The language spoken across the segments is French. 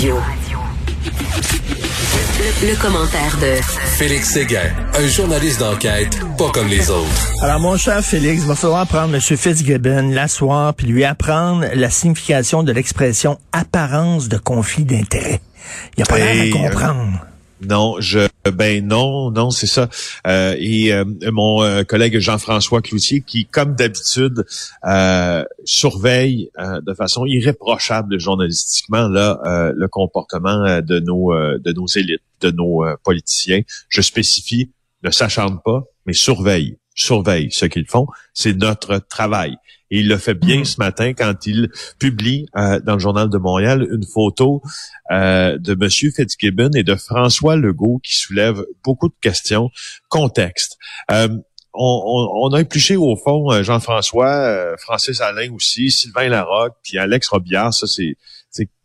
Radio. Le, commentaire de Félix Séguin, un journaliste d'enquête pas comme les autres. Alors, mon cher Félix, il va falloir prendre M. Fitzgibbon l'asseoir puis lui apprendre la signification de l'expression apparence de conflit d'intérêt. Il a pas l'air de comprendre. Non, je ben non, non, c'est ça. Euh, et euh, mon euh, collègue Jean-François Cloutier, qui, comme d'habitude, surveille de façon irréprochable journalistiquement là le comportement de nos de nos élites, de nos politiciens. Je spécifie, ne s'acharne pas, mais surveille, surveille ce qu'ils font. C'est notre travail. Et il le fait bien mhm. ce matin quand il publie euh, dans le Journal de Montréal une photo euh, de M. Fitzgibbon et de François Legault qui soulève beaucoup de questions. Contexte. Euh, on, a épluché au fond Jean-François, Francis Alain aussi, Sylvain Larocque, puis Alex Robillard. Ça, c'est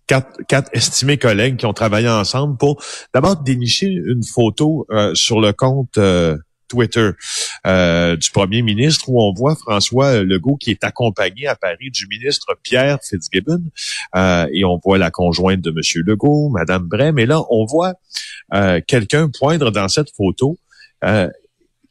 Quatre, quatre, estimés collègues qui ont travaillé ensemble pour d'abord dénicher une photo sur le compte Twitter. Euh, du premier ministre où on voit François Legault qui est accompagné à Paris du ministre Pierre Fitzgibbon. Euh, et on voit la conjointe de Monsieur Legault, Madame Bray, mais là on voit euh, quelqu'un poindre dans cette photo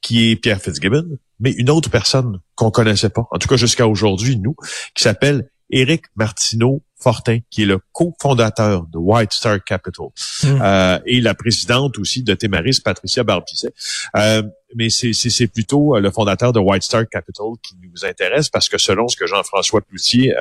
qui est Pierre Fitzgibbon, mais une autre personne qu'on connaissait pas, en tout cas jusqu'à aujourd'hui nous, qui s'appelle Éric Martineau Fortin, qui est le cofondateur de White Star Capital, hmm. euh, et la présidente aussi de Témaris, Patricia Barbizet. Euh, mais c'est plutôt euh, le fondateur de White Star Capital qui nous intéresse parce que selon ce que Jean-François Cloutier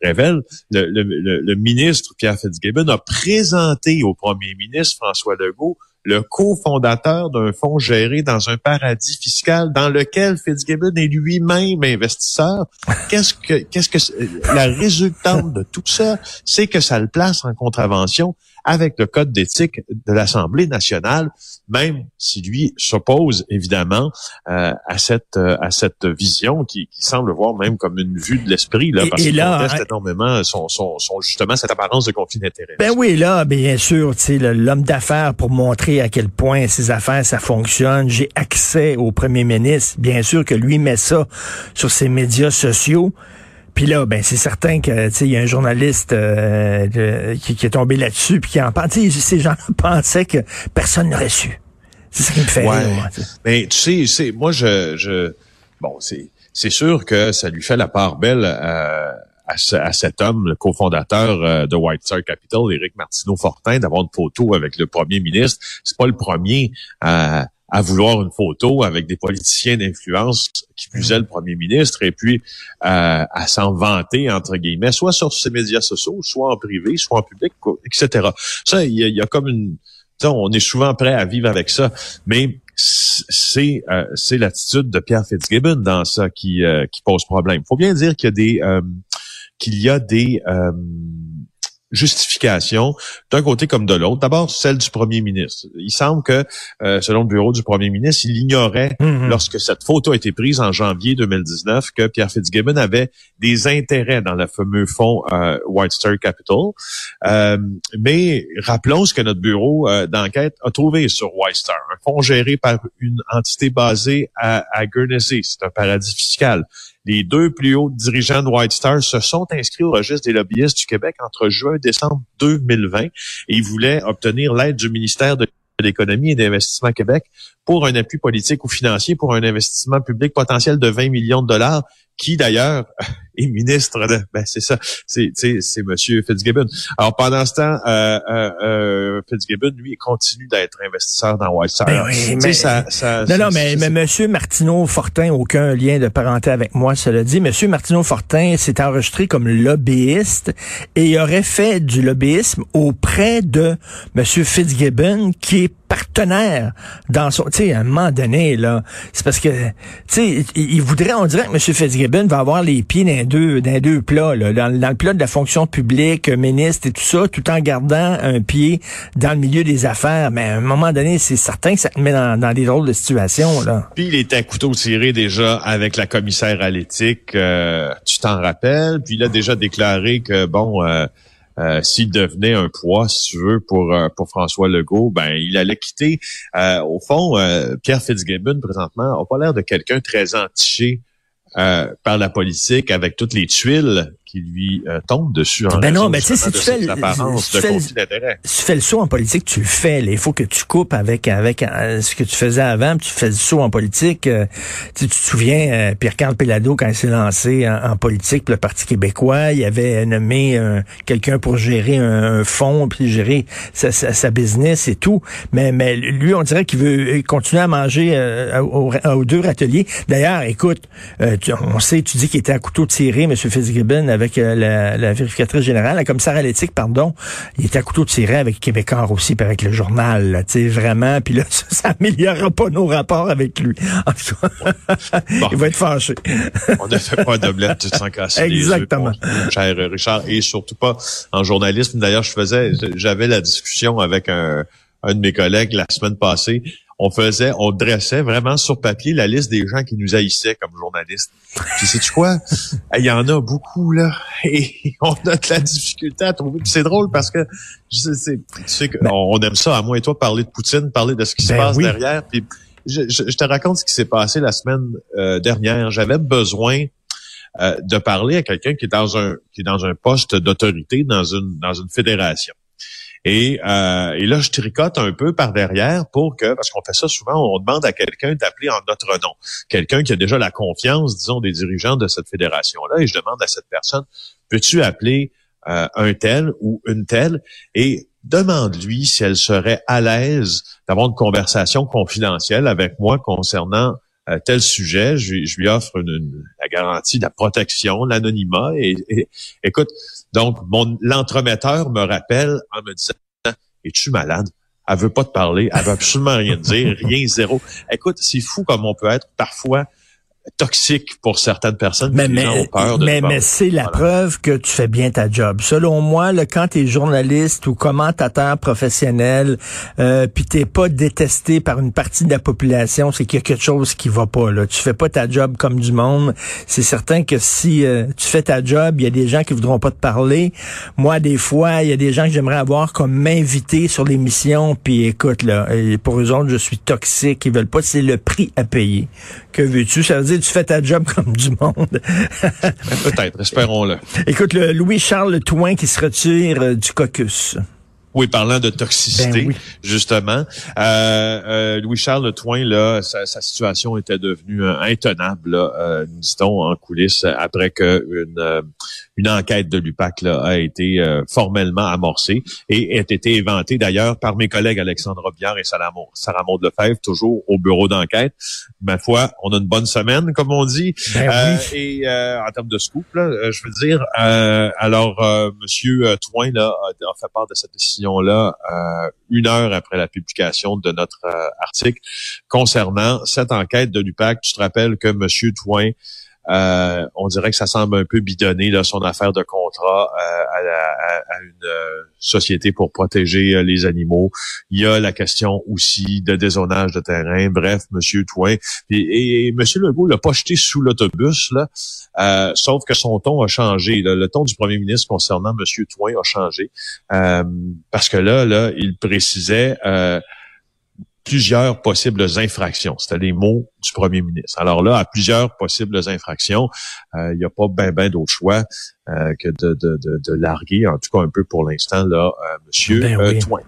révèle, le, le, ministre Pierre Fitzgibbon a présenté au premier ministre François Legault le cofondateur d'un fonds géré dans un paradis fiscal dans lequel Fitzgibbon est lui-même investisseur. Qu'est-ce que, qu'est-ce que, la résultante de tout ça, c'est que ça le place en contravention avec le code d'éthique de l'Assemblée nationale, même si lui s'oppose évidemment euh, à cette euh, à cette vision qui, qui, semble voir même comme une vue de l'esprit là, parce qu'il conteste hein, énormément son, son, son, justement cette apparence de conflit d'intérêt. Ben oui, là, bien sûr, tu sais, l'homme d'affaires pour montrer à quel point ses affaires ça fonctionne. J'ai accès au premier ministre. Bien sûr que lui met ça sur ses médias sociaux. Puis là, ben c'est certain que il y a un journaliste euh, qui, est tombé là-dessus puis qui en parle. Ces gens pensaient que personne n'aurait su. C'est ce qui me fait ouais. Mais tu sais, moi je, je bon, c'est c'est sûr que ça lui fait la part belle à, à, cet homme, le cofondateur euh, de White Star Capital, Éric Martineau Fortin, d'avoir une photo avec le premier ministre. C'est pas le premier à à vouloir une photo avec des politiciens d'influence qui plus le premier ministre et puis euh, à s'en vanter entre guillemets soit sur ses médias sociaux soit en privé soit en public etc ça il y, a, comme une on est souvent prêt à vivre avec ça mais c'est euh, c'est l'attitude de Pierre Fitzgibbon dans ça qui euh, qui pose problème. Il faut bien dire qu'il y a des qu'il y a des justification d'un côté comme de l'autre. D'abord, celle du premier ministre. Il semble que, euh, selon le bureau du premier ministre, il ignorait, mhm. lorsque cette photo a été prise en janvier 2019, que Pierre Fitzgibbon avait des intérêts dans le fameux fonds euh, White Star Capital. Euh, mais rappelons ce que notre bureau d'enquête a trouvé sur White Star, un fonds géré par une entité basée à, à Guernsey. C'est un paradis fiscal. Les deux plus hauts dirigeants de White Star se sont inscrits au registre des lobbyistes du Québec entre juin et décembre 2020 et ils voulaient obtenir l'aide du ministère de l'économie et d'investissement Québec pour un appui politique ou financier pour un investissement public potentiel de 20 millions de dollars qui d'ailleurs est ministre de, ben c'est ça, c'est c'est Monsieur Fitzgibbon. Alors pendant ce temps, euh, euh, euh Fitzgibbon lui continue d'être investisseur dans White Ben oui, mais, ça, ça, non non mais, mais Monsieur Martineau Fortin aucun lien de parenté avec moi, cela dit. Monsieur Martineau Fortin s'est enregistré comme lobbyiste et il aurait fait du lobbyisme auprès de Monsieur Fitzgibbon qui est partenaire dans son, tu sais, à un moment donné, là, c'est parce que, tu sais, il, voudrait, on dirait que M. Fitzgibbon va avoir les pieds dans deux, dans deux plats, là, dans, le plat de la fonction publique, ministre et tout ça, tout en gardant un pied dans le milieu des affaires. Mais à un moment donné, c'est certain que ça te met dans, des drôles de situations, là. Puis il est à couteau tiré déjà avec la commissaire à l'éthique, euh, tu t'en rappelles, puis il a déjà déclaré que, bon, euh, euh, s'il devenait un poids, si tu veux, pour euh, pour François Legault, ben il allait quitter. Euh, au fond, Pierre Fitzgibbon présentement n'a pas l'air de quelqu'un très entiché par la politique avec toutes les tuiles qui lui euh, tombe dessus en ben non, mais tu sais, si tu fais, le, si tu, fais tu fais le saut en politique, tu le fais. Il faut que tu coupes avec avec euh, ce que tu faisais avant, puis tu fais le saut en politique. Euh, tu, te souviens, Pierre-Carl Pelado, quand il s'est lancé en, politique pour le Parti québécois, il avait nommé quelqu'un pour gérer un, fonds, puis gérer sa, sa, business et tout. Mais, mais lui, on dirait qu'il veut continuer à manger aux, deux râteliers. D'ailleurs, écoute, on sait, tu dis qu'il était à couteau tiré, M. Fitzgibbon, avec la, la, vérificatrice générale, la commissaire à l'éthique, pardon, il était à couteau tiré avec Québécois aussi, puis avec le journal, tu sais, vraiment, puis là, ça, ça améliorera pas nos rapports avec lui. En tout cas, il va être fâché. on ne fait pas d'omelette sans casser Exactement. les cher Richard, et surtout pas en journalisme. D'ailleurs, je faisais, j'avais la discussion avec un, un de mes collègues la semaine passée on faisait, on dressait vraiment sur papier la liste des gens qui nous haïssaient comme journalistes. Puis sais-tu quoi? Il y en a beaucoup, là. Et on a de la difficulté à trouver. c'est drôle parce que tu sais qu'on ben aime ça, à moi et toi, parler de Poutine, parler de ce qui se ben passe derrière. Puis je, te raconte ce qui s'est passé la semaine euh, dernière. J'avais besoin euh, de parler à quelqu'un qui est dans un qui est dans un poste d'autorité dans une dans une fédération. Et, euh, et là, je tricote un peu par derrière pour que, parce qu'on fait ça souvent, on demande à quelqu'un d'appeler en notre nom. Quelqu'un qui a déjà la confiance, disons, des dirigeants de cette fédération-là. Et je demande à cette personne, peux-tu appeler euh, un tel ou une telle? Et demande-lui si elle serait à l'aise d'avoir une conversation confidentielle avec moi concernant euh, tel sujet. Je, lui offre une, la garantie de la protection, l'anonymat. Et, et, écoute, donc, mon l'entremetteur me rappelle en me disant Es-tu malade? Elle veut pas te parler, elle veut absolument rien dire, rien zéro. Écoute, c'est fou comme on peut être parfois toxique pour certaines personnes. Mais, mais, mais, mais c'est la preuve que tu fais bien ta job. Selon moi, là, quand tu es journaliste ou commentateur professionnel, euh, puis t'es pas détesté par une partie de la population, c'est qu'il y a quelque chose qui va pas. Là. Tu fais pas ta job comme du monde. C'est certain que si euh, tu fais ta job, il y a des gens qui voudront pas te parler. Moi, des fois, il y a des gens que j'aimerais avoir comme m'inviter sur l'émission, puis écoute, là, pour eux autres, je suis toxique, ils veulent pas, c'est le prix à payer. Que veux-tu? Ça veut dire tu fais ta job comme du monde. Peut-être, espérons-le. Écoute, le Louis-Charles Touin qui se retire euh, du caucus. Oui, parlant de toxicité, ben justement, euh, euh, Louis-Charles Toin, là, sa, situation était devenue euh, intenable, là, dit-on, en coulisses, après que une, une enquête de l'UPAC a été formellement amorcée et a été inventée d'ailleurs par mes collègues Alexandre Biard et Sarah Maud Lefebvre, toujours au bureau d'enquête. Ma foi, on a une bonne semaine, comme on dit. Ben et en termes de scoop, là, je veux dire, alors, Monsieur Toin là, a fait part de cette décision là euh, une heure après la publication de notre euh, article concernant cette enquête de l'UPAC. Tu te rappelles que M. Toin euh, on dirait que ça semble un peu bidonné là, son affaire de contrat euh, à, une euh, société pour protéger les animaux. Il y a la question aussi de dézonage de terrain. Bref, Monsieur Toin et, et Monsieur Legault l'a pas jeté sous l'autobus là, sauf que son ton a changé. Le ton du Premier ministre concernant Monsieur Toin a changé parce que là, là, il précisait plusieurs possibles infractions. C'était les mots du premier ministre. Alors là, à plusieurs possibles infractions, euh, il n'y a pas ben ben d'autre choix euh, que de, de, de, larguer, en tout cas un peu pour l'instant, là, euh, Monsieur ben oui.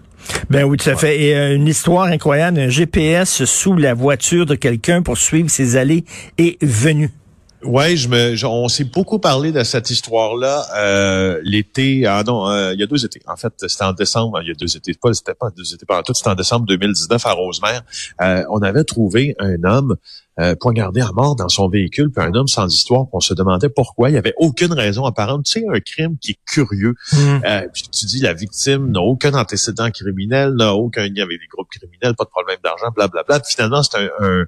Ben oui, tout à fait. Et une histoire incroyable, un GPS sous la voiture de quelqu'un pour suivre ses allées et venues. Ouais, je me, on s'est beaucoup parlé de cette histoire-là euh, l'été. Ah non, euh, il y a deux étés. En fait, c'était en décembre. Il y a deux étés. Pas, c'était pas deux étés. Pas tout. C'était en décembre 2019 à Rosemère. Euh, on avait trouvé un homme euh, poignardé à mort dans son véhicule, puis un homme sans histoire, on se demandait pourquoi. Il n'y avait aucune raison apparente. Tu sais, un crime qui est curieux. Mm. Euh, puis tu dis, la victime n'a aucun antécédent criminel, n'a aucun lien avec des groupes criminels, pas de problème d'argent, blablabla. Puis finalement, c'est un, un,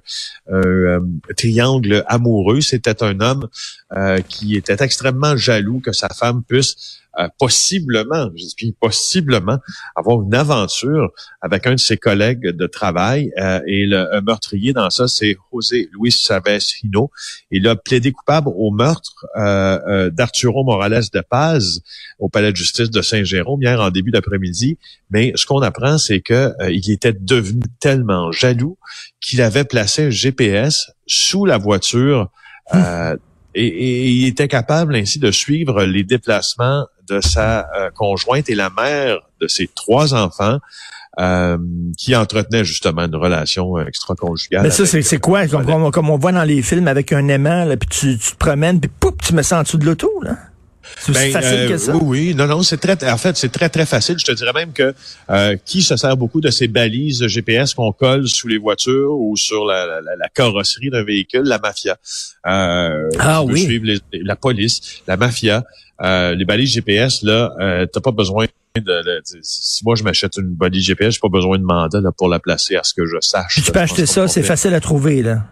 un, euh, triangle amoureux. C'était un homme euh, qui était extrêmement jaloux que sa femme puisse euh, possiblement, je dis possiblement, avoir une aventure avec un de ses collègues de travail. Euh, et le meurtrier dans ça, c'est José Luis Chavez Hino. Il a plaidé coupable au meurtre euh, d'Arturo Morales de Paz au palais de justice de Saint-Jérôme hier en début d'après-midi. Mais ce qu'on apprend, c'est que il était devenu tellement jaloux qu'il avait placé un GPS sous la voiture. Hum et, il était capable ainsi de suivre les déplacements de sa conjointe et la mère de ses trois enfants. qui entretenait justement une relation extra-conjugale. Mais ça, c'est quoi? Comme, on voit dans les films avec un aimant, là, puis tu, tu te promènes, puis pouf, tu me sens en dessous de l'auto, là? C'est ben, facile que euh, ça? Oui, oui. Non, non, c'est très, en fait, c'est très, très facile. Je te dirais même que euh, qui se sert beaucoup de ces balises GPS qu'on colle sous les voitures ou sur la, la, carrosserie d'un véhicule? La mafia. Euh, ah oui. Suivre la police, la mafia. Euh, les balises GPS, là, euh, t'as pas besoin de, si moi je m'achète une balise GPS, j'ai pas besoin de mandat là, pour la placer à ce que je sache. tu peux acheter ça, c'est facile à trouver là.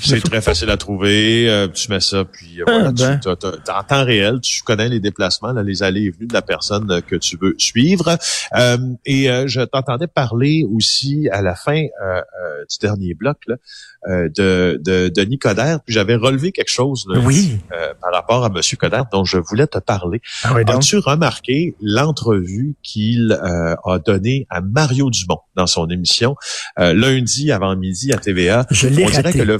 C'est très facile à trouver. Euh, tu mets ça, puis euh, voilà, ah, ben. en temps réel, tu connais les déplacements, les allées et venues de la personne euh, que tu veux suivre. et je t'entendais parler aussi à la fin du dernier bloc là, de, de, de Nicodère, puis j'avais relevé quelque chose oui. par rapport à Monsieur Coder dont je voulais te parler. Ah As-tu remarqué l'entrevue qu'il a donnée à Mario Dumont dans son émission lundi avant midi à TVA? Je l'ai raté. Que le,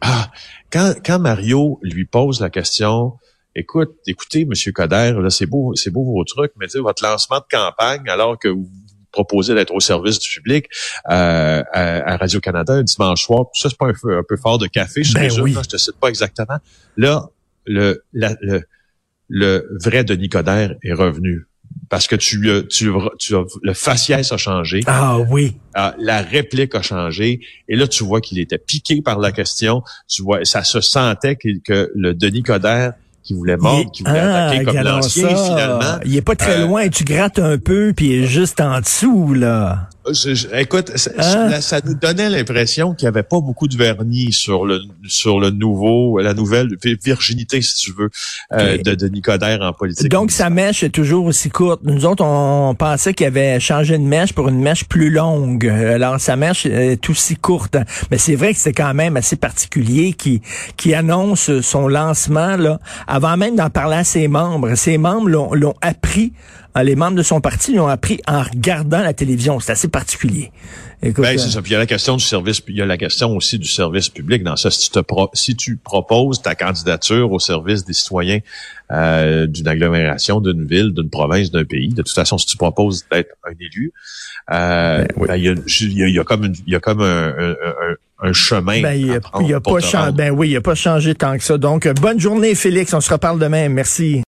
ah, quand, quand Mario lui pose la question, écoute, écoutez, Monsieur Coder, là, c'est beau, c'est beau vos trucs, mais votre lancement de campagne, alors que vous proposez d'être au service du public euh, à, Radio-Canada un dimanche soir, ça, c'est pas un, un, peu fort de café, je, ben oui. je te cite pas exactement. Là, le, le, le vrai Denis Coderre est revenu parce que tu, tu, tu le faciès a changé. Ah oui. Ah, la réplique a changé. Et là, tu vois qu'il était piqué par la question. Tu vois, ça se sentait que, que le Denis Coderre qui voulait mordre, qui voulait ah, attaquer comme l'ancien, finalement. Il est pas très euh, loin. Tu grattes un peu, puis il est juste en dessous, là écoute, hein? ça, nous donnait l'impression qu'il n'y avait pas beaucoup de vernis sur le sur le nouveau, la nouvelle virginité, si tu veux, euh, de, de Nicodère en politique. Donc sa mèche est toujours aussi courte. Nous autres, on pensait qu'il avait changé de mèche pour une mèche plus longue. Alors sa mèche est aussi courte. Mais c'est vrai que c'est quand même assez particulier qui qui annonce son lancement là avant même d'en parler à ses membres. Ses membres l'ont appris ah, les membres de son parti l'ont appris en regardant la télévision. C'est assez particulier. Écoute, ben, c'est euh, ça. Puis il y a la question du service, il y a la question aussi du service public dans ça. Si tu, te si tu proposes ta candidature au service des citoyens euh, d'une agglomération, d'une ville, d'une province, d'un pays, de toute façon, si tu proposes d'être un élu, euh, ben, ben, il, y a, il, y a, comme il y a comme un, un, un, chemin. Ben, il a, a pas changé. Ben oui, il a pas changé tant que ça. Donc, bonne journée, Félix. On se reparle demain. Merci.